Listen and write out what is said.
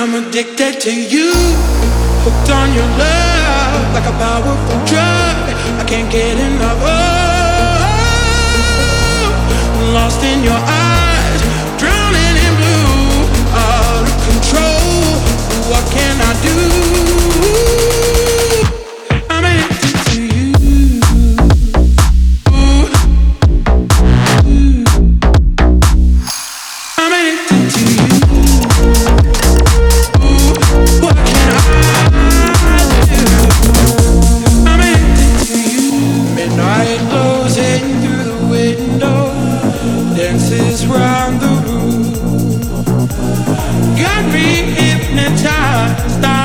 I'm addicted to you, hooked on your love like a powerful drug. I can't get enough. Oh, lost in your eyes, round the room. Got me hypnotized.